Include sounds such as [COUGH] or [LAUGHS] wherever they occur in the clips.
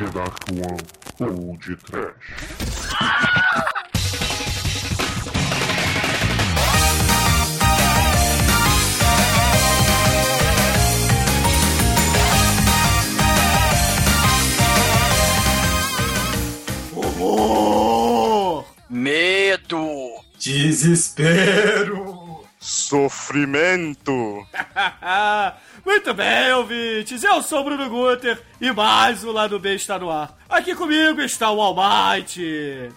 The Dark One ou de Trash. Medo! Desespero! Sofrimento! [LAUGHS] Muito bem, ouvintes. Eu sou o Bruno Guter e mais o Lado B está no ar. Aqui comigo está o Almighty.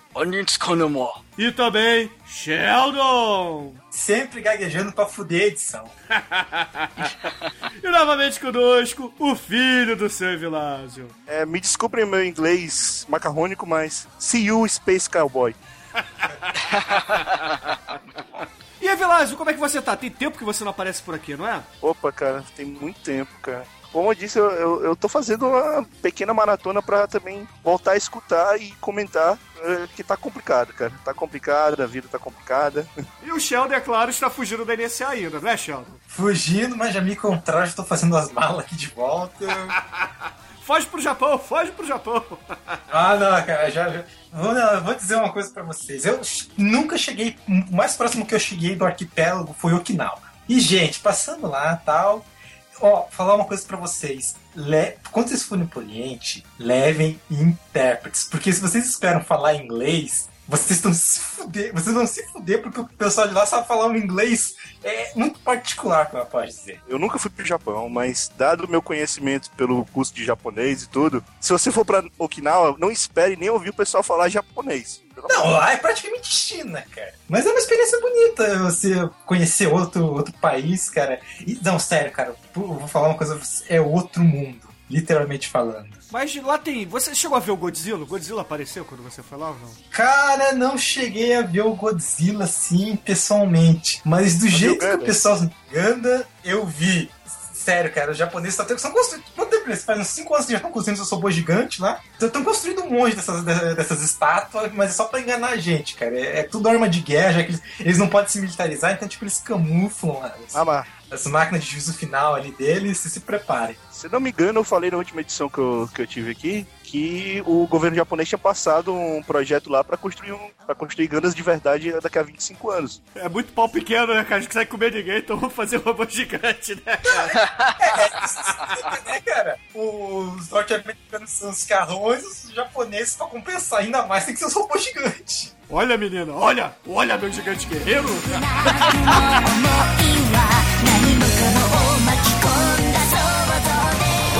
E também Sheldon. Sempre gaguejando pra fuder a edição. [LAUGHS] E novamente conosco, o filho do seu Vilásio. É, me desculpem meu inglês macarrônico, mas see you, Space Cowboy. [LAUGHS] Aí, como é que você tá? Tem tempo que você não aparece por aqui, não é? Opa, cara, tem muito tempo, cara. Como eu disse, eu, eu, eu tô fazendo uma pequena maratona pra também voltar a escutar e comentar é, que tá complicado, cara. Tá complicado, a vida tá complicada. E o Sheldon, é claro, está fugindo da NSA ainda, né, Sheldon? Fugindo, mas já me encontraram, já tô fazendo as malas aqui de volta. [LAUGHS] Foge pro Japão, foge pro Japão. [LAUGHS] Ah, não, cara, já. já- Vou, não, vou dizer uma coisa pra vocês. Eu nunca cheguei. O mais próximo que eu cheguei do arquipélago foi Okinawa. E, gente, passando lá tal. Ó, falar uma coisa pra vocês. Le... Quando vocês forem pro Oriente, levem intérpretes. Porque se vocês esperam falar inglês, vocês estão se fuder. Vocês vão se fuder porque o pessoal de lá sabe falar um inglês é, muito particular, como eu posso dizer. Eu nunca fui pro Japão, mas dado o meu conhecimento pelo curso de japonês e tudo, se você for pra Okinawa, não espere nem ouvir o pessoal falar japonês. Não, lá é praticamente China, cara. Mas é uma experiência bonita você conhecer outro, outro país, cara. E, não, sério, cara, vou falar uma coisa, é outro mundo, literalmente falando. Mas lá tem. Você chegou a ver o Godzilla? O Godzilla apareceu quando você foi lá ou não? Cara, não cheguei a ver o Godzilla assim pessoalmente, mas do jeito que o pessoal Ganda, eu vi. Sério, cara, os japoneses estão estão construindo. Quanto tempo eles fazem? Uns 5 anos que já estão construindo esse robô gigante lá. Estão construindo um monte dessas, de- dessas estátuas, mas é só pra enganar a gente, cara. É, é tudo arma de guerra, já que eles, eles não podem se militarizar, então, tipo, eles camuflam as, Ah, mas, as máquinas de juízo final ali deles e se preparem. se não me engano, eu falei na última edição que eu, que eu tive aqui que o governo japonês tinha passado um projeto lá pra construir um, para construir Gandas de verdade daqui a 25 anos. É muito pau pequeno, né, cara? A gente consegue comer ninguém, então vamos fazer um robô gigante, né, cara? né, cara? Os norte-americanos são os carrões, os japoneses, pra compensar ainda mais, tem que ser os robôs gigantes. Olha, menina, olha! Olha, meu gigante guerreiro! [LAUGHS]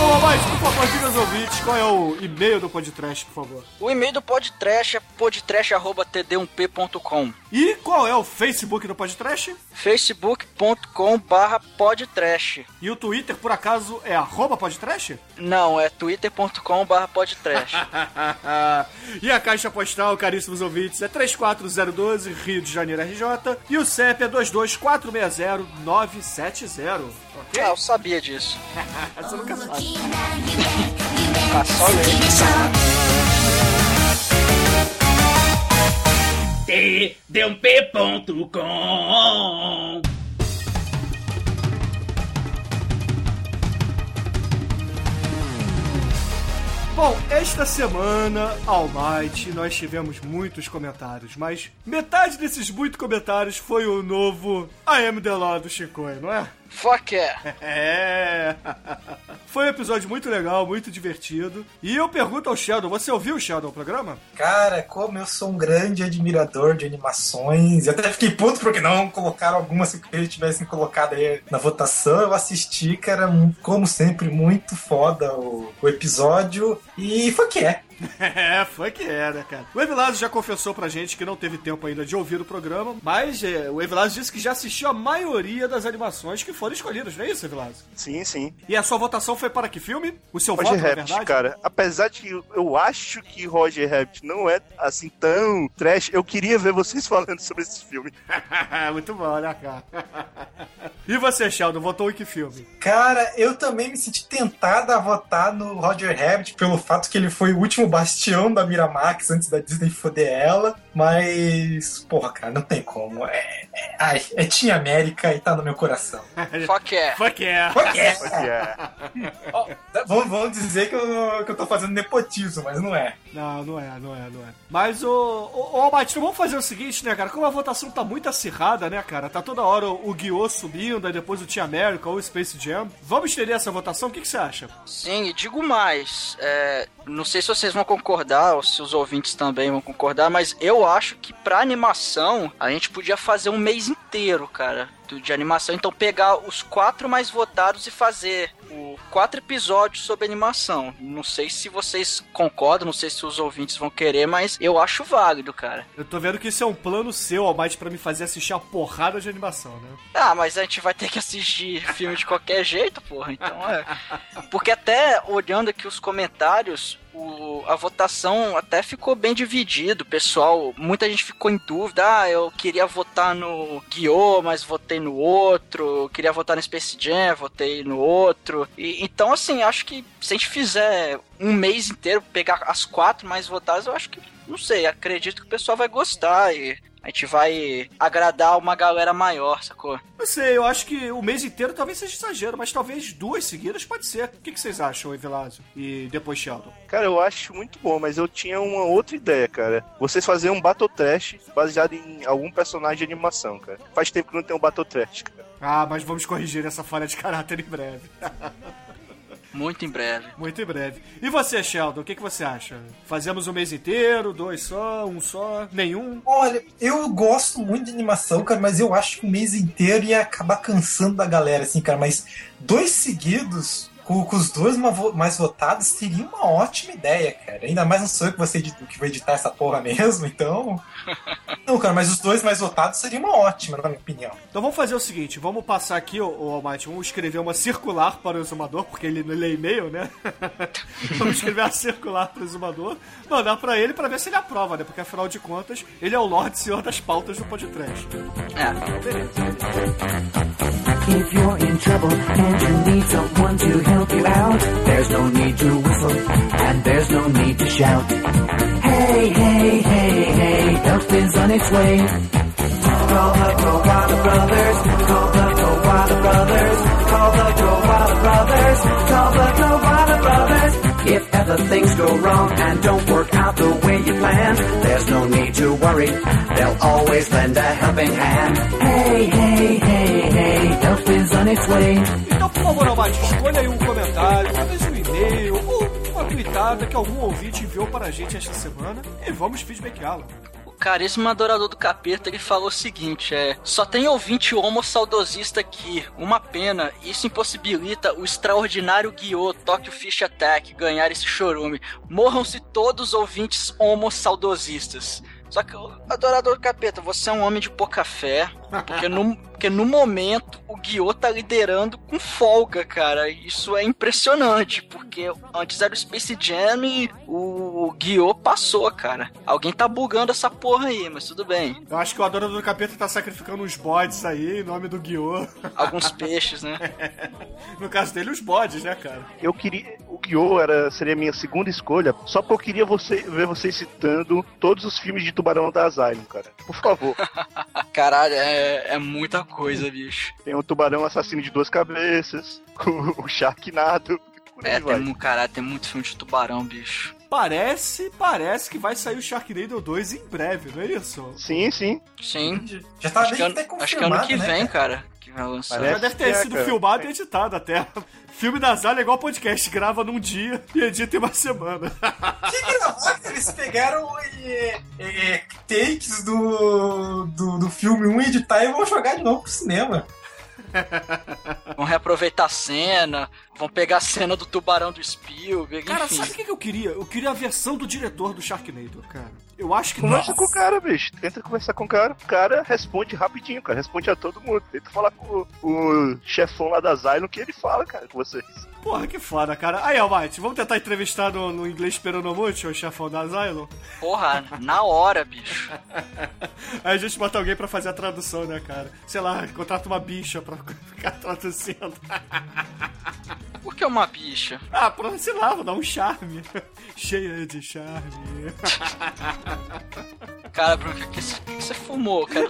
Ô, mas, por favor, diga aos ouvintes qual é o e-mail do podcast, por favor. O e-mail do podcast é podtrash.td1p.com E qual é o Facebook do podcast? facebook.com barra podtrash E o Twitter, por acaso, é arroba podcast? Não, é twitter.com barra podtrash [LAUGHS] e a caixa postal, caríssimos ouvintes, é 34012, Rio de Janeiro, RJ. E o CEP é 22460-970. Ok? Ah, eu sabia disso [LAUGHS] Você nunca sabe. Ah, só ler td1p.com Bom, esta semana, Almighty, nós tivemos muitos comentários, mas metade desses muitos comentários foi o novo I Am The Law do Chicoio, não é? Fuck yeah [LAUGHS] É! Foi um episódio muito legal, muito divertido. E eu pergunto ao Sheldon, você ouviu o Sheldon, o programa? Cara, como eu sou um grande admirador de animações, e até fiquei puto porque não colocaram algumas que eles tivessem colocado aí na votação. Eu assisti, cara, como sempre, muito foda o, o episódio. E foi que é. [LAUGHS] É, foi que era, cara. O Evilásio já confessou pra gente que não teve tempo ainda de ouvir o programa, mas é, o Evilásio disse que já assistiu a maioria das animações que foram escolhidas, não é isso, Evilásio? Sim, sim. E a sua votação foi para que filme? O seu Roger voto, na Rabbit, verdade? cara, apesar de que eu- eu acho que Roger Rabbit não é assim tão trash, eu queria ver vocês [LAUGHS] falando sobre esse filme. [LAUGHS] muito bom, né, cara? e você, Sheldon, votou em que filme? Cara, eu também me senti tentado a votar no Roger Rabbit pelo fato que ele foi o último bastião da Miramax antes da Disney foder ela. Mas, porra, cara, não tem como. É, é, ai, é Team América e tá no meu coração. [LAUGHS] Fuck yeah. Fuck yeah. Fuck yeah. É. [LAUGHS] Ó, vamos, vamos dizer que eu, que eu tô fazendo nepotismo, mas não é. Não, não é, não é, não é. Mas o. Ô, ô então vamos fazer o seguinte, né, cara? Como a votação tá muito acirrada, né, cara? Tá toda hora o, o Guiô subindo, aí depois o Team America ou o Space Jam. Vamos estender essa votação? O que, que você acha? Sim, e digo mais. é, não sei se vocês vão concordar, ou se os ouvintes também vão concordar, mas eu acho que pra animação a gente podia fazer um mês inteiro, cara, de animação. Então pegar os quatro mais votados e fazer o quatro episódios sobre animação. Não sei se vocês concordam, não sei se os ouvintes vão querer, mas eu acho válido, cara. Eu tô vendo que isso é um plano seu, Almighty, pra me fazer assistir a porrada de animação, né? Ah, mas a gente vai ter que assistir filme de qualquer jeito, porra. Então é. [LAUGHS] Porque até olhando aqui os comentários, o- a votação até ficou bem dividido. Pessoal, muita gente ficou em dúvida. Ah, eu queria votar no Guiô, mas votei no outro. Eu queria votar no Space Jam, votei no outro. E, então, assim, acho que se a gente fizer um mês inteiro, pegar as quatro mais votadas, eu acho que, não sei, acredito que o pessoal vai gostar e a gente vai agradar uma galera maior, sacou? Não sei, eu acho que o mês inteiro talvez seja exagero, mas talvez duas seguidas pode ser. O que, que vocês acham, Evilásio? E depois Sheldon? Cara, eu acho muito bom, mas eu tinha uma outra ideia, cara. Vocês fazerem um Battle Trash baseado em algum personagem de animação, cara. Faz tempo que não tem um Battle Trash, cara. Ah, mas vamos corrigir essa falha de caráter em breve. [LAUGHS] Muito em breve. Muito em breve. E você, Sheldon, o que, que você acha? Fazemos um mês inteiro, dois só, um só, nenhum? Olha, eu gosto muito de animação, cara, mas eu acho que o mês inteiro ia acabar cansando da galera, assim, cara. Mas dois seguidos, com, com os dois mais votados, seria uma ótima ideia, cara. Ainda mais não sou eu que, você edita- que vou editar essa porra mesmo, então. [LAUGHS] Não, cara, mas os dois mais votados seria uma ótima, na minha opinião. Então vamos fazer o seguinte, vamos passar aqui, o, o Almighty, vamos escrever uma circular para o exumador, porque ele não lê e-mail, né? [LAUGHS] vamos escrever uma circular para o exumador, mandar para ele para ver se ele aprova, né? Porque afinal de contas, ele é o Lorde Senhor das pautas do podcast. É. If you're in trouble and you need someone to help you out, there's no need to whistle and there's no need to shout. Hey, hey, hey, hey, help is on its way. Call the Koala Brothers, call the Koala Brothers, call the Koala Brothers, call the Koala Brothers. If ever things go wrong and don't work out the way you planned, there's no need to worry. They'll always lend a helping hand. Hey, hey, hey, on its way. Então, por favor, Almighty, escolha aí um comentário, talvez um e-mail, ou uma tweetada que algum ouvinte enviou para a gente esta semana, e vamos feedbacká-la. O caríssimo adorador do capeta, ele falou o seguinte, é... Só tem ouvinte homo saudosista aqui. Uma pena. Isso impossibilita o extraordinário Guiô Tokyo Fish Attack ganhar esse chorume. Morram-se todos os ouvintes homo saudosistas. Só que, adorador do capeta, você é um homem de pouca fé. Porque no, porque no momento o Guiô tá liderando com folga, cara. Isso é impressionante. Porque antes era o Space Jam e o, o Guiô passou, cara. Alguém tá bugando essa porra aí, mas tudo bem. Eu acho que o Adorador do Capeta tá sacrificando uns bodes aí, em nome do Guiô. [LAUGHS] Alguns peixes, né? [LAUGHS] No caso dele, os bodes, né, cara? Eu queria. O Guiô era, seria a minha segunda escolha, só porque eu queria você, ver vocês citando todos os filmes de tubarão da Asylum, cara. Por favor. [LAUGHS] Caralho, é, é muita coisa, bicho. Tem o tubarão assassino de duas cabeças, [LAUGHS] o, Sharknado. É, tem, mu- caralho, tem muito filme de tubarão, bicho. Parece, parece que vai sair o Sharknado 2 em breve, não é isso? Sim, sim. Sim. Já tá Acho que, ano, até acho que ano confirmado, que né, vem, cara? Lançar. Parece Já deve ter é, sido cara. filmado e editado até. [LAUGHS] Filme da Zala é igual podcast, grava num dia e edita em uma semana. [LAUGHS] Que gravar, eles pegaram é, é, takes do, do, do filme 1 editar e vão jogar de novo pro cinema. [LAUGHS] Vão reaproveitar a cena, vão pegar a cena do tubarão do Spielberg, Cara, enfim. sabe o que que eu queria? Eu queria a versão do diretor do Sharknado, cara. Eu acho que Conversa com o cara, bicho. Tenta conversar com o cara. O cara responde rapidinho, cara. Responde a todo mundo. Tenta falar com o, o chefão lá da Asylum que ele fala, cara, com vocês. Porra, que foda, cara. Aí, Almighty, vamos tentar entrevistar no, no inglês muito o chefão da Asylum? Porra, na hora, bicho. [LAUGHS] Aí a gente bota alguém pra fazer a tradução, né, cara? Sei lá, contrata uma bicha pra [LAUGHS] ficar traduzindo. [LAUGHS] Por que uma bicha? Ah, pra, sei lá, vou dar um charme. Cheia de charme. Cara, Bruno, o que, que, que você fumou? Quero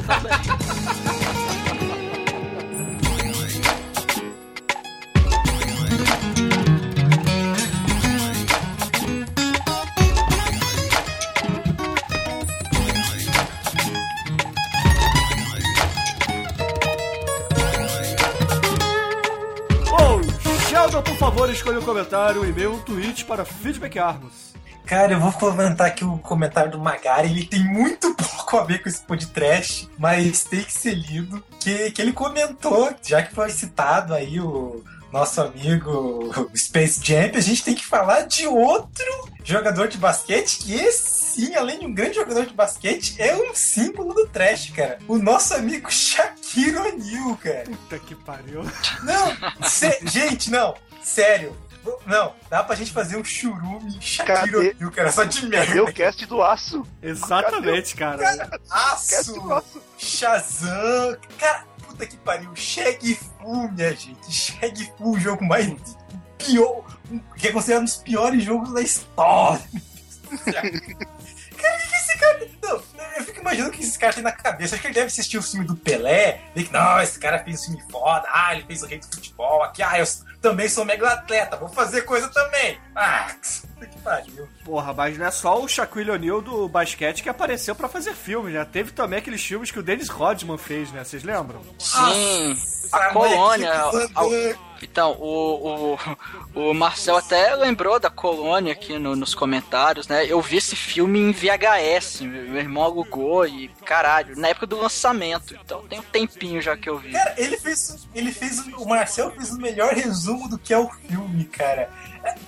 escolha um comentário, um e-mail, um tweet para Feedback Armos. Cara, eu vou comentar aqui o comentário do Magari. Ele tem muito [LAUGHS] pouco a ver com esse podcast, mas tem que ser lido. Que, que ele comentou, já que foi citado aí o nosso amigo Space Jump, a gente tem que falar de outro jogador de basquete que esse sim, além de um grande jogador de basquete, é um símbolo do trash, cara. O nosso amigo Shaquille O'Neal, cara. Puta que pariu. Não, sé- gente, não, sério. Não, dá pra gente fazer um churume Cadê? O'Neal, cara, só de Cadê merda. o cast do aço? Exatamente, cara. Cast Aço, do aço. Shazam, cara, puta que pariu, Shag Fu, minha gente, Shag Fu, o jogo mais pior, que é considerado um dos piores jogos da história. [LAUGHS] Cara, o que esse cara. Não, eu fico imaginando o que esse cara tem na cabeça. Acho que ele deve assistir o filme do Pelé. Que, não, esse cara fez um filme foda. Ah, ele fez o rei do futebol. Aqui, ah, eu também sou mega atleta. Vou fazer coisa também. Ah, que pariu. Porra, mas não é só o Shaquille O'Neal do basquete que apareceu pra fazer filme, né? Teve também aqueles filmes que o Dennis Rodman fez, né? Vocês lembram? Sim. Ah, A colônia. moleque, a- a- Então, o, o, o Marcel até lembrou da colônia aqui no- nos comentários, né? Eu vi esse filme em VHS, meu meu irmão alugou e caralho, na época do lançamento. Então tem um tempinho já que eu vi. Cara, ele fez. Ele fez. O Marcel fez o melhor resumo do que é o filme, cara.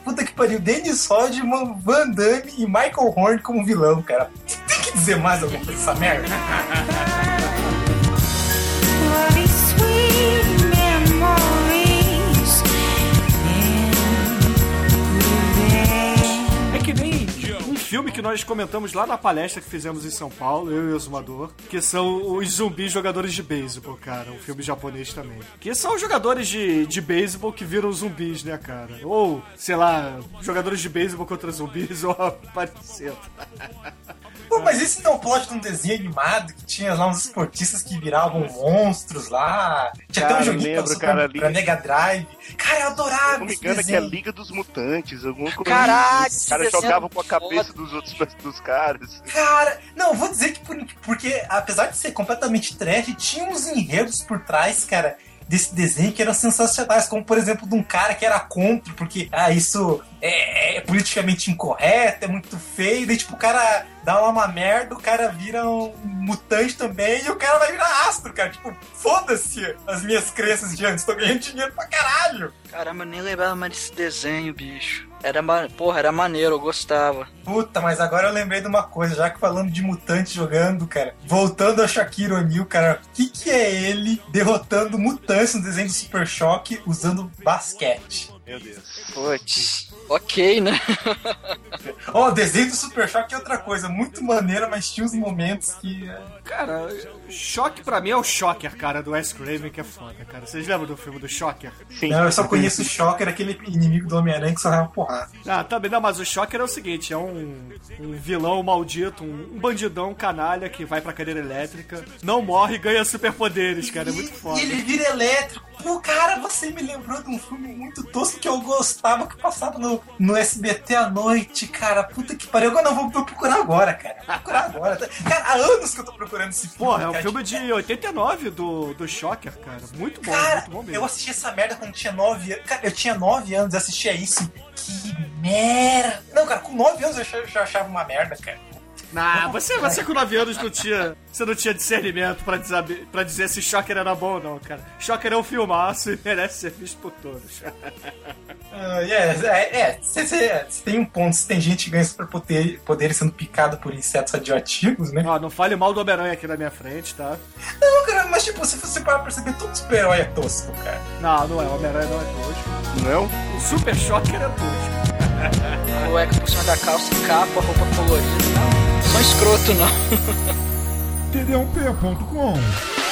Puta que pariu, Dennis Rodman, Van Damme e Michael Horn como vilão, cara. Tem que dizer mais alguma coisa dessa merda? [LAUGHS] filme que nós comentamos lá na palestra que fizemos em São Paulo, eu e o Exumador, que são os zumbis jogadores de beisebol, cara. Um filme japonês também. Que são jogadores de, de beisebol que viram zumbis, né, cara? Ou, sei lá, jogadores de beisebol contra zumbis [LAUGHS] ou parecido. Pô, mas esse não é o plot de um desenho animado que tinha lá uns esportistas que viravam monstros lá. Tinha até Cara, um joguinho lembro, pra, cara, pra. Mega Drive. Cara, eu adorava me esse engano, é que é a desenho. Liga dos Mutantes, alguma coisa. Caralho, Os esse caras desenho jogavam é com a foda. cabeça dos outros [LAUGHS] dos caras. Cara, não, vou dizer que por- porque apesar de ser completamente trash, tinha uns enredos por trás, cara, desse desenho que eram sensacionais, como por exemplo de um cara que era contra, porque ah, isso é, é politicamente incorreto, é muito feio, daí tipo o cara dá uma merda, o cara vira um mutante também e o cara vai virar astro, cara. Tipo, foda-se as minhas crenças de antes, tô ganhando dinheiro pra caralho. Caramba, eu nem lembrava mais desse desenho, bicho. Era, porra, era maneiro, eu gostava. Puta, mas agora eu lembrei de uma coisa, já que falando de mutante jogando, cara. Voltando a Shaquille O'Neal, cara, o que, que é ele derrotando mutantes no desenho do Super Choque usando basquete? Meu Deus. Putz. Ok, né? [LAUGHS] Ó, o desenho do Super Choque é outra coisa, muito maneira, mas tinha uns momentos que. é, Cara, choque pra mim é o Shocker, cara, do Wes Craven, que é foda, cara. Vocês lembram do filme do Shocker? Sim. Não, eu só conheço o Shocker, aquele inimigo do Homem-Aranha que só dava porrada. Ah, também não, mas o Shocker é o seguinte, é um, um vilão maldito, um, um bandidão canalha que vai pra cadeira elétrica, não morre e ganha superpoderes, cara, é muito foda. E ele vira elétrico. Pô, cara, você me lembrou de um filme muito tosco que eu gostava, que passava no, no SBT à noite, cara. Puta que pariu. Agora não, vou, procurar agora, cara. Vou procurar agora. Cara, há anos que eu tô procurando esse filme. Porra, é um cara. filme de 89 do, do Shocker, cara. Muito bom, Cara, muito bom mesmo. eu assisti essa merda quando tinha 9 anos. Cara, eu tinha 9 anos e assistia isso. Que merda. Não, cara, com 9 anos eu já achava uma merda, cara. Nah, você, você com 9 anos não tinha. Você não tinha discernimento pra dizer, pra dizer se Shocker era bom ou não, cara. Shocker é um filmaço e merece ser visto por todos. Ah, é, é, é, cê- cê- cê tem um ponto. Se tem gente que ganha superpoderes poderes sendo picado por insetos radioativos, né? Ó, não fale mal do Homem-Aranha aqui na minha frente, tá? Não, cara, mas tipo, se você parar pra perceber, todo super-herói é tosco, cara. Não, não é. O Homem-Aranha não é tosco. Não? O Super Shocker é tosco. Cueca por cima da calça, capa, roupa colorida. Não, sou escroto, não. td1p.com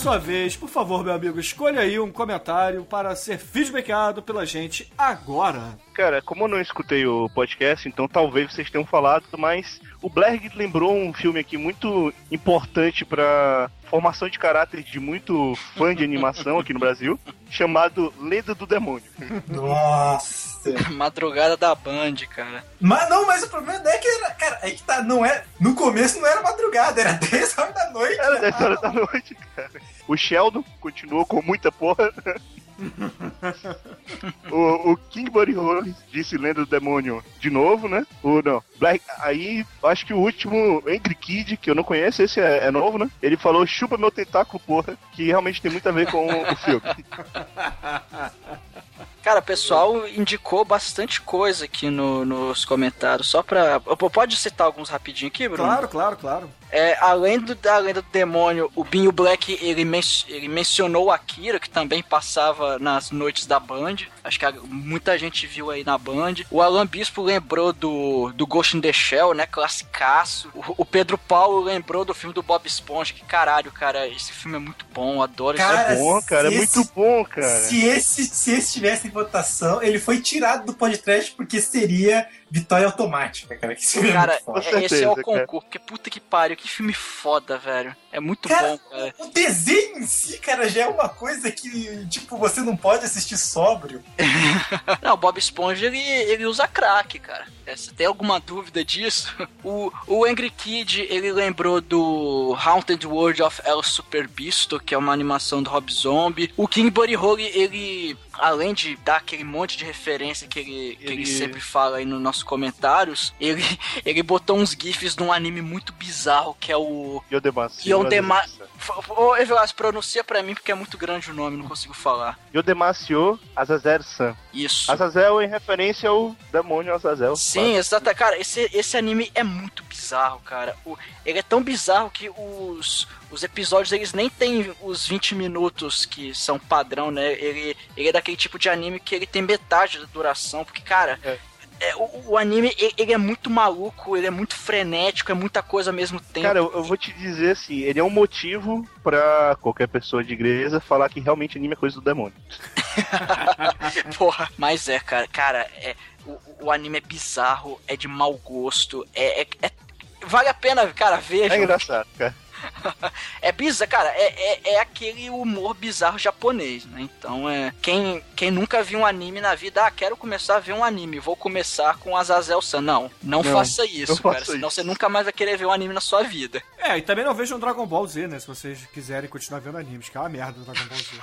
sua vez. Por favor, meu amigo, escolha aí um comentário para ser feedbackado pela gente agora. Cara, como eu não escutei o podcast, então talvez vocês tenham falado, mas o Blerg lembrou um filme aqui muito importante pra formação de caráter de muito fã de animação aqui no Brasil, [LAUGHS] chamado Lenda do Demônio. Nossa. [LAUGHS] Madrugada da Band, cara. Mas não, mas o problema é que era, cara, é que tá, não é, no começo não era madrugada, era [LAUGHS] 10 horas da noite. Era 10 horas da noite, cara. O Sheldon continuou com muita porra. [LAUGHS] o, o King Buddy Holmes disse Lenda do Demônio de novo, né? O, não, Black, aí acho que o último Angry Kid, que eu não conheço, esse é, é novo, né? Ele falou chupa meu tentáculo, porra, que realmente tem muito a ver com o, o filme. Cara, o pessoal indicou bastante coisa aqui no- nos comentários. Só pra. Pode citar alguns rapidinho aqui, Bruno? Claro, claro, claro. É, além do, da lenda do demônio, o Binho Black ele, men ele mencionou o Akira, que também passava nas noites da Band. Acho que a- muita gente viu aí na Band. O Alan Bispo lembrou do, do Ghost in the Shell, né? Classicaço. O, o Pedro Paulo lembrou do filme do Bob Esponja. Que caralho, cara, esse filme é muito bom, adoro Cara, esse Bom, cara, é se muito esse- bom, cara. Se esse, se esse tivesse em votação, ele foi tirado do podcast porque seria vitória automática, cara. Que seria Cara, é- esse é o concurso, porque puta que pariu, que filme foda, velho. É muito Cara, bom, cara. o desenho em si, cara, já é uma coisa que, tipo, você não pode assistir sóbrio. [LAUGHS] Não, o Bob Esponja ele, ele usa crack, cara. É, Você tem alguma dúvida disso? [LAUGHS] O, o Angry Kid ele lembrou do Haunted World of El Super Beasto, que é uma animação do Rob Zombie. O King Buddy Holly, ele, além de dar aquele monte de referência que ele, que ele... Ele- sempre fala aí nos nossos comentários, ele, [LAUGHS] ele botou uns GIFs de um anime muito bizarro que é o. Yodematsu. F- Ô, Evelas, pronuncia pra mim porque é muito grande o nome, não consigo falar. Yodematsu Azazel-san. Isso. Azazel em referência ao demônio Azazel. Sim, exato. Cara, esse, esse anime é muito bizarro, cara. O, ele é tão bizarro que os, os episódios, eles nem tem os 20 minutos que são padrão, né? Ele, ele é daquele tipo de anime que ele tem metade da duração, porque, cara... É. é, o, o anime, ele é muito maluco, ele é muito frenético, é muita coisa ao mesmo tempo. Cara, eu, eu vou te dizer assim, ele é um motivo pra qualquer pessoa de igreja falar que realmente anime é coisa do demônio. [LAUGHS] Porra, mas é, cara, cara, é, o, o anime é bizarro, é de mau gosto, é, é- é- vale a pena, cara, veja. É engraçado, cara. [LAUGHS] É bizarro, cara, é, é, é aquele humor bizarro japonês, né? Então é. Quem, quem nunca viu um anime na vida, ah, quero começar a ver um anime, vou começar com Azazel San. Não, não, Não, faça isso, não cara. faça Senão isso. você nunca mais vai querer ver um anime na sua vida. É, e também não vejam Dragon Ball Z, né? Se vocês quiserem continuar vendo animes, que é uma merda do Dragon Ball Z.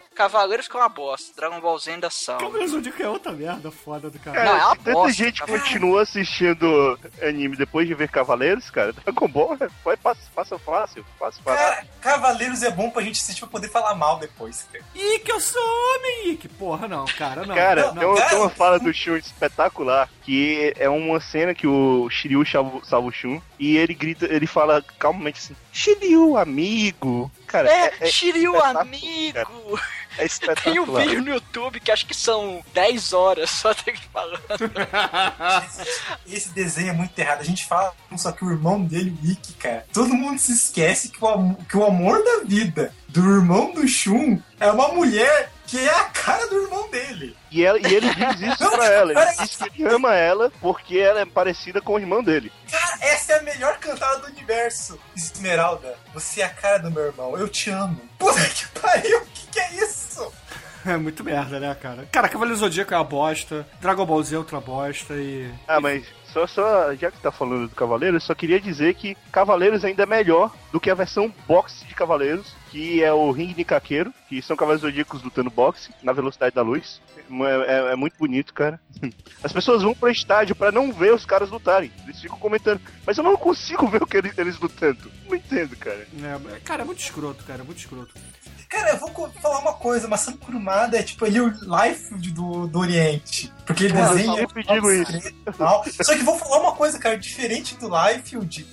[LAUGHS] Cavaleiros que é uma bosta, Dragon Ball Z ainda salva. Cavaleiros Zodíaco é outra merda foda do cara. Não, é uma se tanta bosta, gente cara. continua assistindo anime depois de ver Cavaleiros, cara, Dragon Ball vai passa, passa fácil, fácil, fácil. Cara, Cavaleiros é bom pra gente assistir pra poder falar mal depois, cara. Ih, que eu sou homem! Que porra, não, cara, não. Cara, não, tem, uma, cara. tem uma fala do Shun espetacular, que é uma cena que o Shiryu salva o Shun, e ele grita, ele fala calmamente assim, Shiryu, amigo. Cara, É, é, é, Shiryu, amigo! É Tem um espetacular. vídeo no YouTube que acho que são 10 horas só dele falando. [LAUGHS] Esse desenho é muito errado. A gente fala só que o irmão dele, o Ikki, cara. Todo mundo se esquece que o, que o amor da vida do irmão do Shun é uma mulher que é a cara do irmão dele. E, ela- e ele diz isso pra ela, ele diz que ele ama ela porque ela é parecida com o irmão dele. Cara, essa é a melhor cantada do universo. Esmeralda, você é a cara do meu irmão. Eu te amo. Puta que pariu, o que, que é isso? É muito merda, né, cara? Cara, Cavaleiros do Zodíaco é uma bosta, Dragon Ball Z é outra bosta e... Ah, mas só, só, já que tá falando do Cavaleiros, só queria dizer que Cavaleiros ainda é melhor do que a versão boxe de Cavaleiros, que é o Ring de Caqueiro, que são Cavaleiros Zodíacos lutando boxe na velocidade da luz. É, é- é muito bonito, cara. [LAUGHS] As pessoas vão pro estádio pra não ver os caras lutarem. Eles ficam comentando, mas eu não consigo ver o que eles, eles lutando. Não entendo, cara. É, cara, é muito escroto, cara, é muito escroto. Cara, eu vou falar uma coisa. Maçã Kurumada é tipo ele é o Life do, do Oriente. Porque ele Cara, eu desenha... sempre digo isso. tal. Só que vou falar uma coisa, cara. Diferente do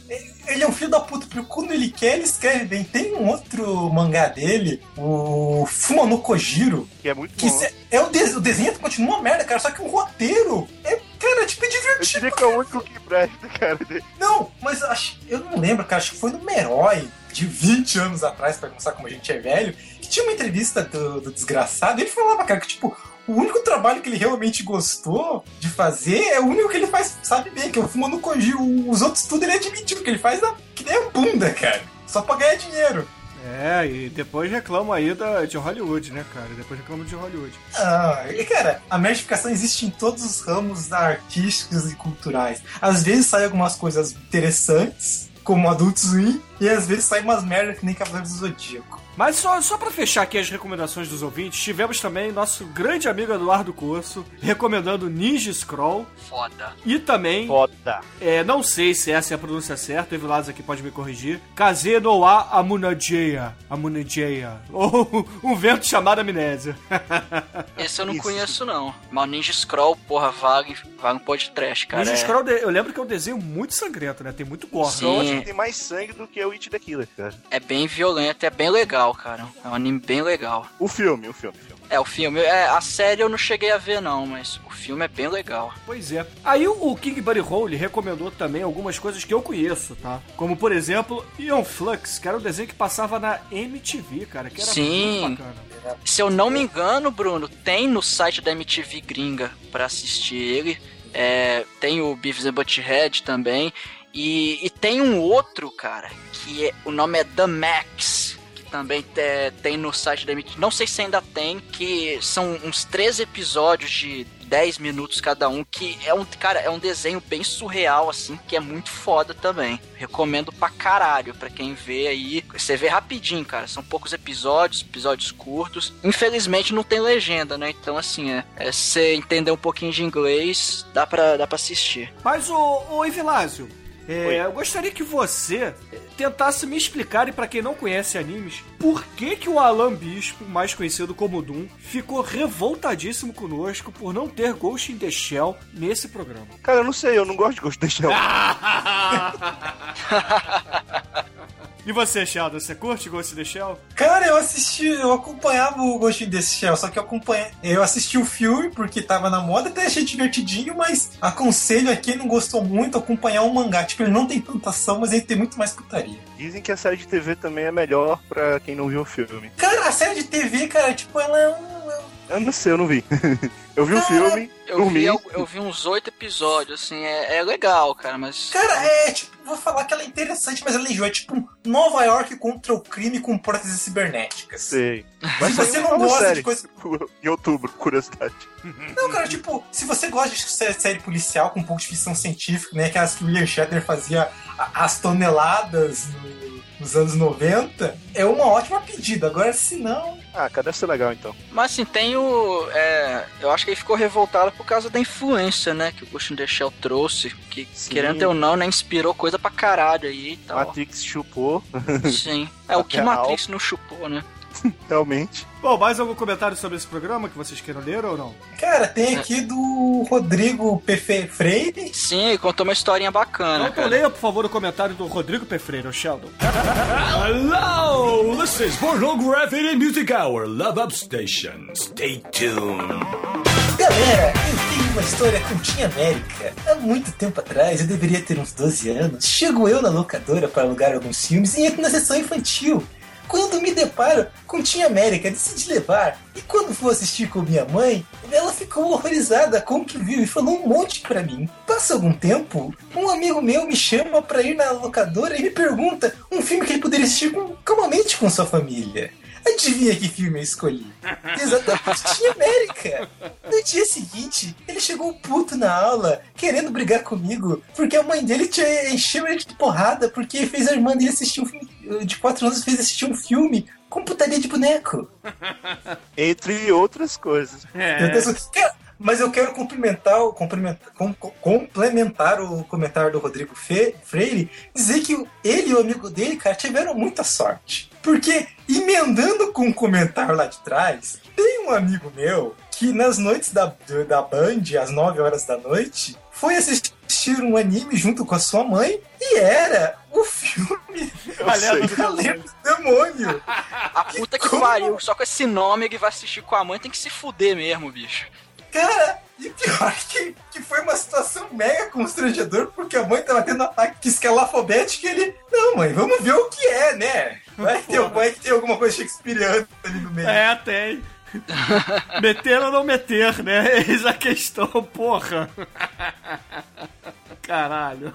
ele- ele é um filho da puta. Porque quando ele quer, ele escreve bem. Tem um outro mangá dele, o Fuma no Kojiro, Que é muito que bom. é o, de- o desenho continua uma merda, cara. Só que o roteiro é, cara, tipo, é Eu divertido. diria que é o único que presta, cara. Não, mas eu acho, eu não lembro, cara. Acho que foi no Merói. de 20 anos atrás, pra mostrar como a gente é velho, que tinha uma entrevista do, do desgraçado, e ele falava, cara, que tipo, o único trabalho que ele realmente gostou de fazer é o único que ele faz, sabe bem, que é o Fuma no Koji. O- Os outros tudo ele admitiu, que ele faz na, que nem a bunda, cara. Só pra ganhar dinheiro. É, e depois reclamam aí da, de Hollywood, né, cara? Depois reclamam de Hollywood. Ah, e cara, a merdificação existe em todos os ramos artísticos e culturais. Às vezes saem algumas coisas interessantes, como Adult Swim, e às vezes saem umas merdas que nem Cavaleiros do Zodíaco. Mas só, só pra fechar aqui as recomendações dos ouvintes, tivemos também nosso grande amigo Eduardo Corso recomendando Ninja Scroll Foda. e também, Foda. é, não sei se essa é a pronúncia certa, o Evilados aqui pode me corrigir, Kaze no wa Amunajeya, [LAUGHS] ou um vento chamado Amnésia. [LAUGHS] Esse eu não Isso. conheço, não. Mas o Ninja Scroll, porra, vale, vale um podcast, cara. Ninja É- Scroll, eu lembro que é um desenho muito sangrento, né? Tem muito gore. Sim. Eu acho que tem mais sangue do que o It the Killer, cara. É bem violento, é bem legal, cara. É um anime bem legal. O filme, o filme, o filme. É, o filme. É, a série eu não cheguei a ver, não, mas o filme é bem legal. Pois é. Aí o King Buddy Hole recomendou também algumas coisas que eu conheço, tá? Como, por exemplo, Ion Flux, que era um desenho que passava na MTV, cara, que era Sim. muito bacana. Se eu não me engano, Bruno, tem no site da MTV gringa pra assistir ele. É, tem o Beavis and Butthead também. E, e tem um outro, cara, que é- o nome é The Max. Que também te- tem no site da MTV. Não sei se ainda tem, que são uns três episódios de 10 minutos cada um, que é um, cara, é um desenho bem surreal, assim, que é muito foda também. Recomendo pra caralho, pra quem vê aí. Você vê rapidinho, cara, são poucos episódios, episódios curtos. Infelizmente não tem legenda, né? Então, assim, é, é você entender um pouquinho de inglês, dá pra, dá pra assistir. Mas, ô, ô Evilásio, é, eu gostaria que você tentasse me explicar, e pra quem não conhece animes, por que que o Alan Bispo, mais conhecido como Doom, ficou revoltadíssimo conosco por não ter Ghost in the Shell nesse programa. Cara, eu não sei, eu não gosto de Ghost in the Shell. [LAUGHS] E você, Sheldon, você curte Ghost in the Shell? Eu assisti, eu acompanhava o Ghost in the Shell, só que eu acompanhei, eu assisti o filme porque tava na moda, até achei divertidinho, mas aconselho a quem não gostou muito acompanhar o mangá. Tipo, ele não tem tanta ação, mas ele tem muito mais putaria. Dizem que a série de TV também é melhor pra quem não viu o filme. Cara, a série de TV, cara, tipo, ela é um. é um- Eu não sei, eu não vi. [LAUGHS] eu vi o Cara, filme, Eu dormi. vi, eu vi uns oito episódios, assim, é, é legal, cara, mas. Cara, é tipo, vou falar que ela é interessante, mas ela enjoa. É tipo Nova York contra o crime com próteses cibernéticas. Sei. Se Vai sair você uma não gosta série de coisa. [LAUGHS] em outubro, curiosidade. Não, cara, tipo, se você gosta de sé- série policial com um pouco de ficção científica, né? Aquelas que o William Shatner fazia as toneladas no- nos anos 90, é uma ótima pedida. Agora, se não. Ah, cara, deve ser legal então. Mas assim, tem o. é, eu acho que ele ficou revoltado por causa da influência, né? Que o Ghost in the Shell trouxe. Que, Sim. querendo ou não, né? Inspirou coisa pra caralho aí e tal. Matrix chupou, Sim. É o que Até Matrix não chupou, né? [LAUGHS] realmente. Bom, mais algum comentário sobre esse programa que vocês queiram ler ou não? Cara, tem aqui do Rodrigo P. Freire. Sim, ele contou uma historinha bacana, Então cara. leia, por favor, o comentário do Rodrigo Pefreira, o Sheldon. [LAUGHS] Hello, this is Pornography Music Hour, Love Up Station. Stay tuned. Galera, eu tenho uma história com Tia América. Há muito tempo atrás, eu deveria ter uns 12 anos, chego eu na locadora para alugar alguns filmes e entro na sessão infantil. Quando me deparo com Tia América, decidi levar. E quando fui assistir com minha mãe, ela ficou horrorizada com o que viu e falou um monte pra mim. Passa algum tempo, um amigo meu me chama pra ir na locadora e me pergunta um filme que ele poderia assistir com, calmamente com sua família. Adivinha que filme eu escolhi? [LAUGHS] Exatamente, Tia América. No dia seguinte, ele chegou puto na aula, querendo brigar comigo, porque a mãe dele tinha encheu ele de porrada, porque fez a irmã dele assistir um filme, de 4 anos, fez assistir um filme com putaria de boneco. [LAUGHS] Entre outras coisas. "Cara, Mas eu quero cumprimentar, o- cumprimentar, com- com- complementar o comentário do Rodrigo Fe- Freire, dizer que ele e o amigo dele, cara, tiveram muita sorte. Porque, emendando com um comentário lá de trás, tem um amigo meu que nas noites da, da Band, às 9 horas da noite, foi assistir um anime junto com a sua mãe e era o filme [LAUGHS] sei. do Demônio. A puta que Como? pariu, só com esse nome ele vai assistir com a mãe, tem que se fuder mesmo, bicho. Cara, e pior que, que foi uma situação mega constrangedora, porque a mãe tava tendo ataque escalafobético e ele. Não, mãe, vamos ver o que é, né? Vai ter, vai ter alguma coisa shakespeariana ali no meio. É, tem. meter ou não meter, né? [LAUGHS] Eis a questão, porra. [LAUGHS] Caralho.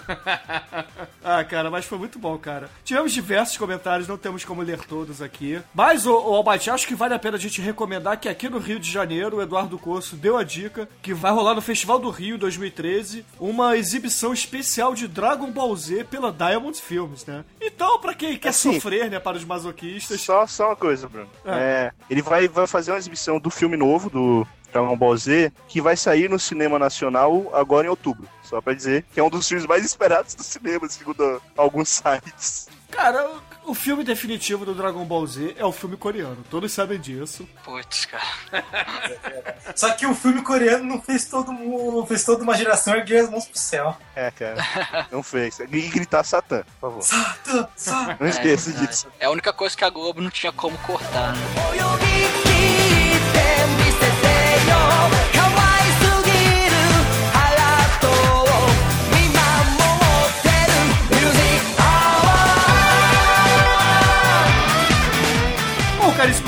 [LAUGHS] ah, cara, mas foi muito bom, cara. Tivemos diversos comentários, não temos como ler todos aqui. Mas, ô Albate, acho que vale a pena a gente recomendar que aqui no Rio de Janeiro, o Eduardo Corso deu a dica que vai rolar no Festival do Rio 2013 uma exibição especial de Dragon Ball Z pela Diamond Films, né? Então, pra quem quer Assim, sofrer, né, para os masoquistas, Só, só uma coisa, Bruno. Ah. É, ele vai, vai fazer uma exibição do filme novo, do Dragon Ball Z, que vai sair no cinema nacional agora em outubro. Só pra dizer que é um dos filmes mais esperados do cinema, segundo alguns sites. Cara, o filme definitivo do Dragon Ball Z é o filme coreano. Todos sabem disso. Putz, cara. [LAUGHS] Só que o filme coreano não fez todo mundo, fez toda uma geração erguer as mãos pro céu. É, cara. Não fez. E gritar Satã, por favor. Satã, Satã. Não esqueça verdade. disso. É a única coisa que a Globo não tinha como cortar, né?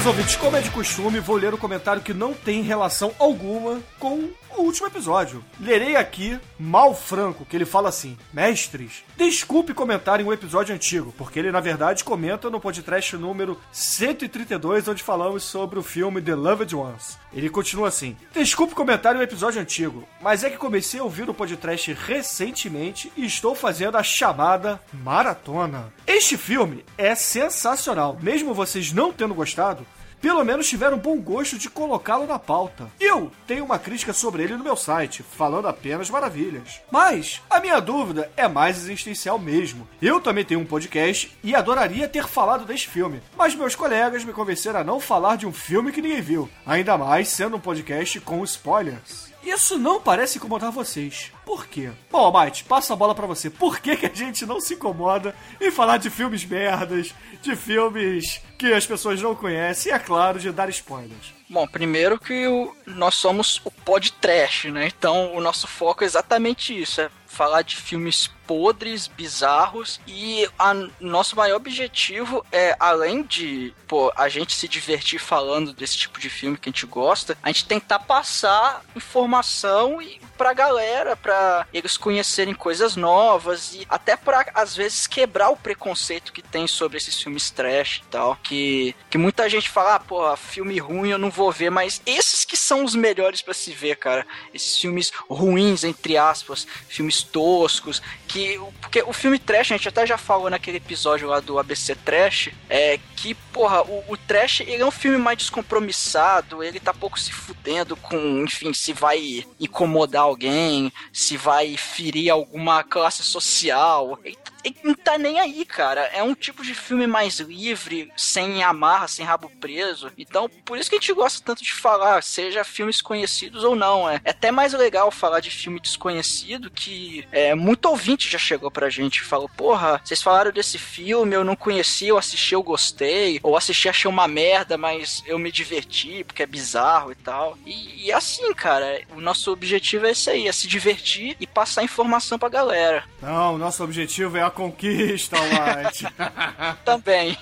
Caríssimos ouvintes, como é de costume, vou ler o comentário que não tem relação alguma com o último episódio. Lerei aqui Mal Franco, que ele fala assim: Mestres, desculpe comentar em um episódio antigo, porque ele na verdade comenta no podcast número 132, onde falamos sobre o filme The Loved Ones. Ele continua assim: Desculpe comentar em um episódio antigo, mas é que comecei a ouvir o podcast recentemente e estou fazendo a chamada maratona. Este filme é sensacional, mesmo vocês não tendo gostado. Pelo menos tiveram bom gosto de colocá-lo na pauta. Eu tenho uma crítica sobre ele no meu site, falando apenas maravilhas. Mas a minha dúvida é mais existencial mesmo. Eu também tenho um podcast e adoraria ter falado deste filme, mas meus colegas me convenceram a não falar de um filme que ninguém viu, ainda mais sendo um podcast com spoilers. Isso não parece incomodar vocês. Por quê? Bom, Mike, passa a bola pra você. Por que, que a gente não se incomoda em falar de filmes merdas, de filmes que as pessoas não conhecem e, é claro, de dar spoilers? Bom, primeiro que o- nós somos o pod trash, né? Então o nosso foco é exatamente isso, é falar de filmes podres, bizarros e a nosso maior objetivo é além de, pô, a gente se divertir falando desse tipo de filme que a gente gosta, a gente tentar passar informação e pra galera, pra eles conhecerem coisas novas e até pra às vezes quebrar o preconceito que tem sobre esses filmes trash e tal, que que muita gente fala, ah, pô, filme ruim eu não vou ver, mas esses que são os melhores pra se ver, cara. Esses filmes ruins entre aspas, filmes toscos, que porque o filme trash a gente até já falou naquele episódio lá do ABC Trash, é que, porra, o, o trash ele é um filme mais descompromissado, ele tá pouco se fudendo com, enfim, se vai incomodar alguém, se vai ferir alguma classe social. Ele, não tá nem aí, cara. É um tipo de filme mais livre, sem amarra, sem rabo preso. Então, por isso que a gente gosta tanto de falar, seja filmes conhecidos ou não. É, é até mais legal falar de filme desconhecido que é, muito ouvinte já chegou pra gente e falou: Porra, vocês falaram desse filme, eu não conheci, eu assisti, eu gostei. Ou assisti, achei uma merda, mas eu me diverti porque é bizarro e tal. E, e assim, cara, o nosso objetivo é esse aí: é se divertir e passar informação pra galera. Não, nosso objetivo é conquista, White. [LAUGHS] Também.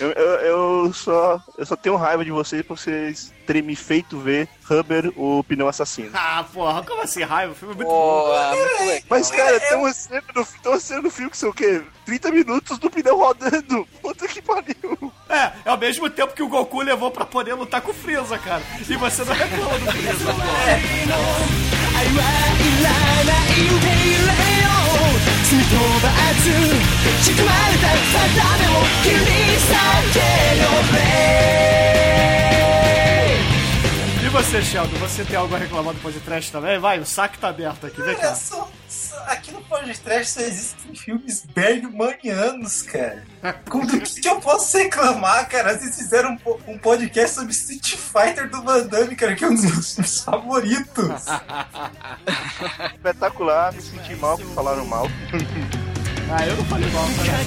Eu, eu, eu só, eu só tenho raiva de vocês por vocês terem me feito ver Rubber, o pneu assassino. ah, porra, como assim, raiva? O filme é muito bom. Muito legal. Mas, cara, tem uma cena no, tem uma cena no filme que são o quê? 30 minutos do pneu rodando. Puta que pariu. É, é ao mesmo tempo que o Goku levou pra poder lutar com o Freeza, cara. E você não reclama do Freeza, E você, Sheldon, você tem algo a reclamar do podcast também? Vai, o saque tá aberto aqui, vem cá. só- só- aqui no podcast só existem filmes bergmanianos, cara. Com do que, que eu posso reclamar, cara? Vocês fizeram um, um podcast sobre Street Fighter do Van Damme, cara, que é um dos meus filmes favoritos. [LAUGHS] Espetacular, me senti mal que falaram mal. [LAUGHS] Ah, eu não falei mal, cara.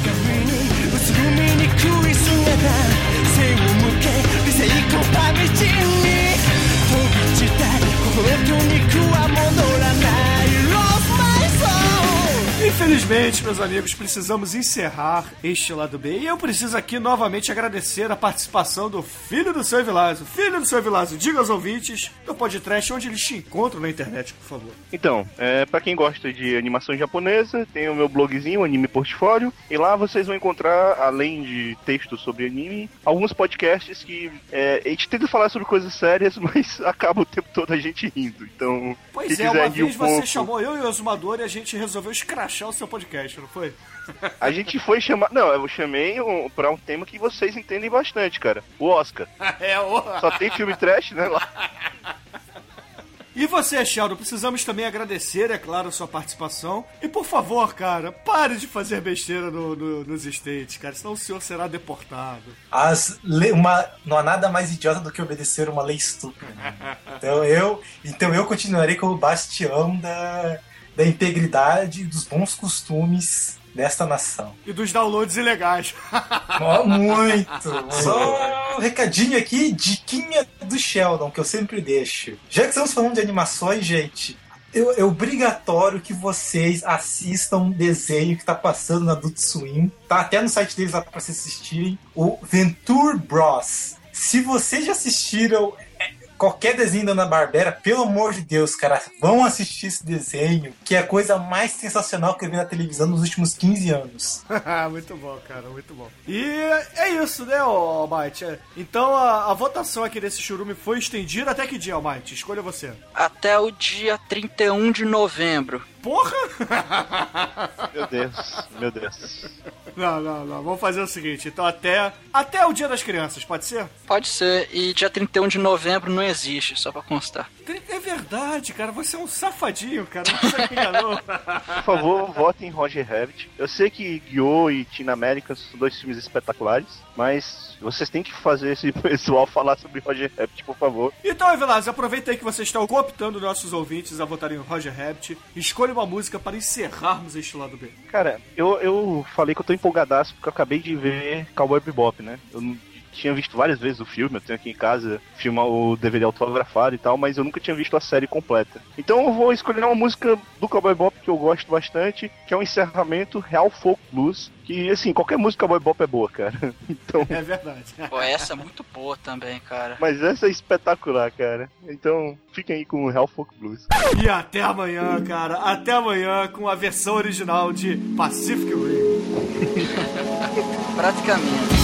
Infelizmente, meus amigos, precisamos encerrar este lado B. E eu preciso aqui novamente agradecer a participação do filho do seu Evilásio. Filho do seu Evilásio, diga aos ouvintes do podcast onde eles te encontram na internet, por favor. Então, é, para quem gosta de animação japonesa, tem o meu blogzinho, Anime Portfólio, e lá vocês vão encontrar, além de textos sobre anime, alguns podcasts que é, a gente tenta falar sobre coisas sérias, [LAUGHS] mas acaba o tempo todo a gente rindo. Então, Pois é, uma rir um vez você pouco- chamou eu e o Osumador e a gente resolveu escrachar o seu podcast, não foi? A gente foi chamar. Não, eu chamei um, pra um tema que vocês entendem bastante, cara. O Oscar. [LAUGHS] é, o... Só tem filme trash, né? Lá. E você, Sheldon, precisamos também agradecer, é claro, a sua participação. E por favor, cara, pare de fazer besteira no- no- nos States, cara, senão o senhor será deportado. As le- uma, não há nada mais idiota do que obedecer uma lei estúpida. né? [LAUGHS] Então eu, então eu continuarei como bastião da, da integridade e dos bons costumes desta nação. E dos downloads ilegais. [LAUGHS] Ó, Muito! [LAUGHS] Só um recadinho aqui, diquinha do Sheldon, que eu sempre deixo. Já que estamos falando de animações, gente, eu- é obrigatório que vocês assistam um desenho que tá passando na Adult Swim. Tá até no site deles lá pra vocês assistirem. O Venture Bros. Se vocês já assistiram qualquer desenho da Ana Barbera, pelo amor de Deus, cara, vão assistir esse desenho, que é a coisa mais sensacional que eu vi na televisão nos últimos 15 anos. [LAUGHS] muito bom, cara, muito bom. E é isso, né, Almighty? Então a, a votação aqui desse churume foi estendida até que dia, Almighty? Escolha você. Até o dia 31 de novembro. Porra! Meu Deus, meu Deus. Não, não, não. Vamos fazer o seguinte. Então até, até o dia das crianças, pode ser? Pode ser, e dia 31 de novembro não existe, só pra constar. É verdade, cara. Você é um safadinho, cara. Você enganou. Por favor, votem em Roger Rabbit. Eu sei que Guiô e Tina América são dois filmes espetaculares, mas vocês têm que fazer esse [LAUGHS] pessoal falar sobre Roger Rabbit, por favor. Então, Evelaz, aproveita aí que vocês estão cooptando nossos ouvintes a votarem no Roger Rabbit. Escolha uma música para encerrarmos este lado B. Cara, eu, eu falei que eu tô empolgadaço porque eu acabei de ver Cowboy Bebop, né? Eu não- tinha visto várias vezes o filme, eu tenho aqui em casa filmar o DVD autografado e tal, mas eu nunca tinha visto a série completa. Então eu vou escolher uma música do Cowboy Bebop que eu gosto bastante, que é o encerramento Real Folk Blues, que assim, qualquer música Cowboy Bebop é boa, cara. [LAUGHS] Então, É verdade. [LAUGHS] Pô, essa é muito boa também, cara. mas essa é espetacular, cara. Então, fiquem aí com o Real Folk Blues. E até amanhã, cara. Até amanhã com a versão original de Pacific Rim. [LAUGHS] Praticamente.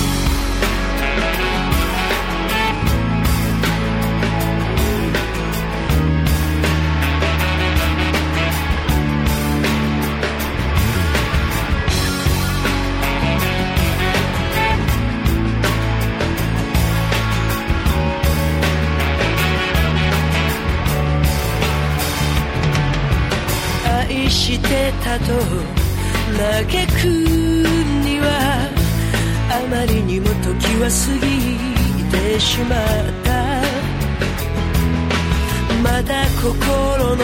と嘆くにはあまりにも時は過ぎてしまった。まだ心の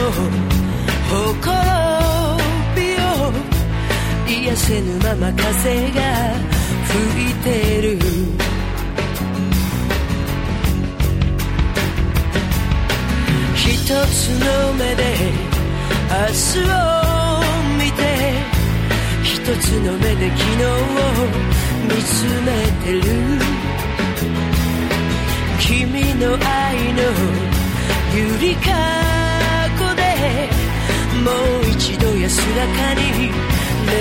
ほこびを癒せぬまま風が吹いてる。一つの目で明日をつの目で昨日を見つめてる君の愛のゆりかごでもう一度安らかに眠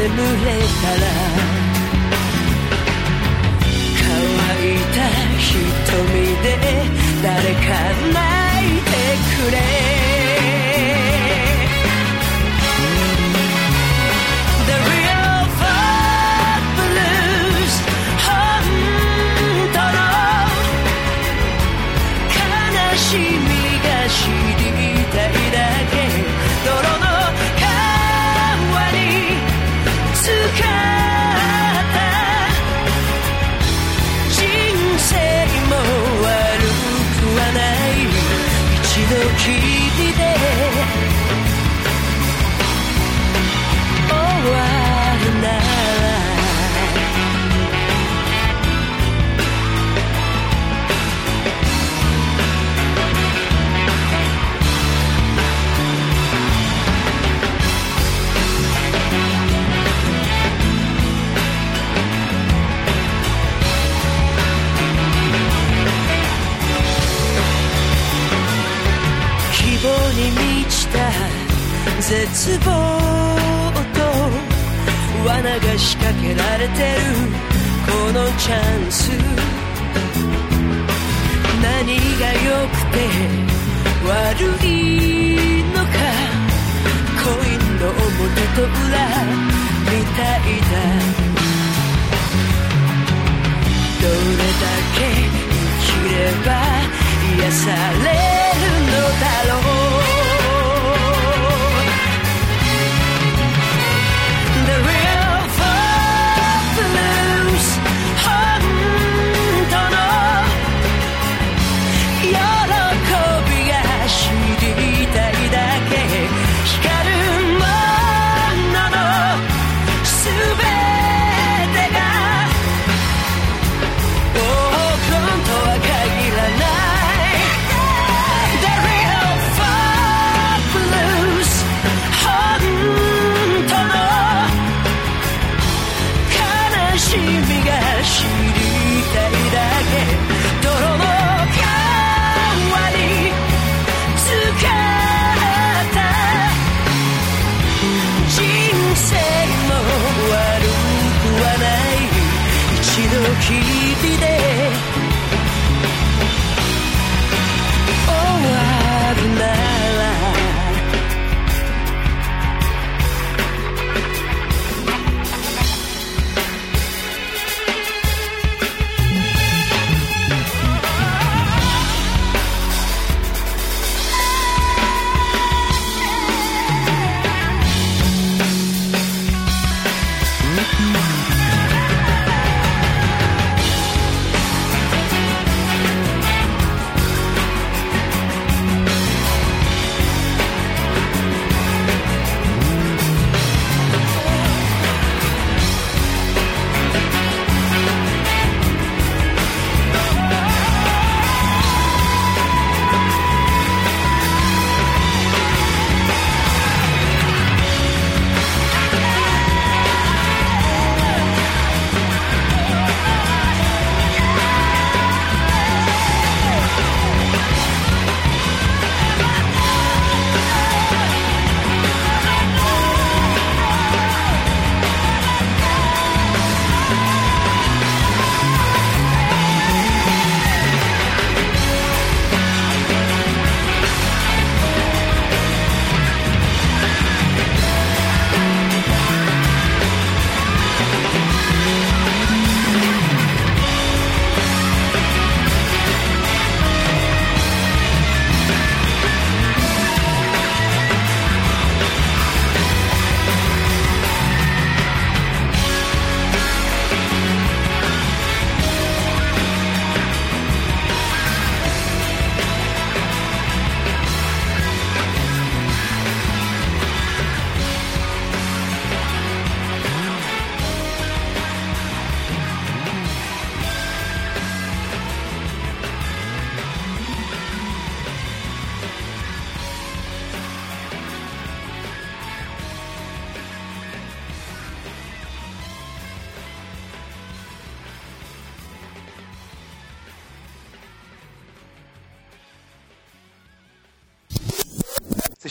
れたら乾いた瞳で誰か泣いてくれチャンス。何が良くて悪いのか。コインの表と裏みたいだ。どれだけ生きれば癒される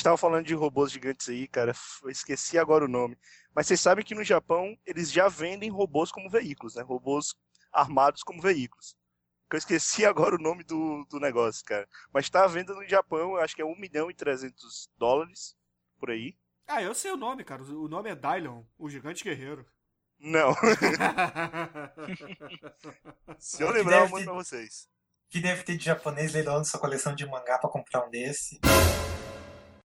estavam falando de robôs gigantes aí, cara. Eu esqueci agora o nome. Mas vocês sabem que no Japão eles já vendem robôs como veículos, né? Robôs armados como veículos. Que eu esqueci [LAUGHS] agora o nome do, do negócio, cara. Mas tá à venda no Japão, acho que é 1 milhão e 300 dólares, por aí. Ah, eu sei o nome, cara. O nome é Dylon, o gigante guerreiro. Não. [LAUGHS] Se eu Que lembrar, eu deve mando ter- pra vocês. Que deve ter de japonês leiloando sua coleção de mangá pra comprar um desse.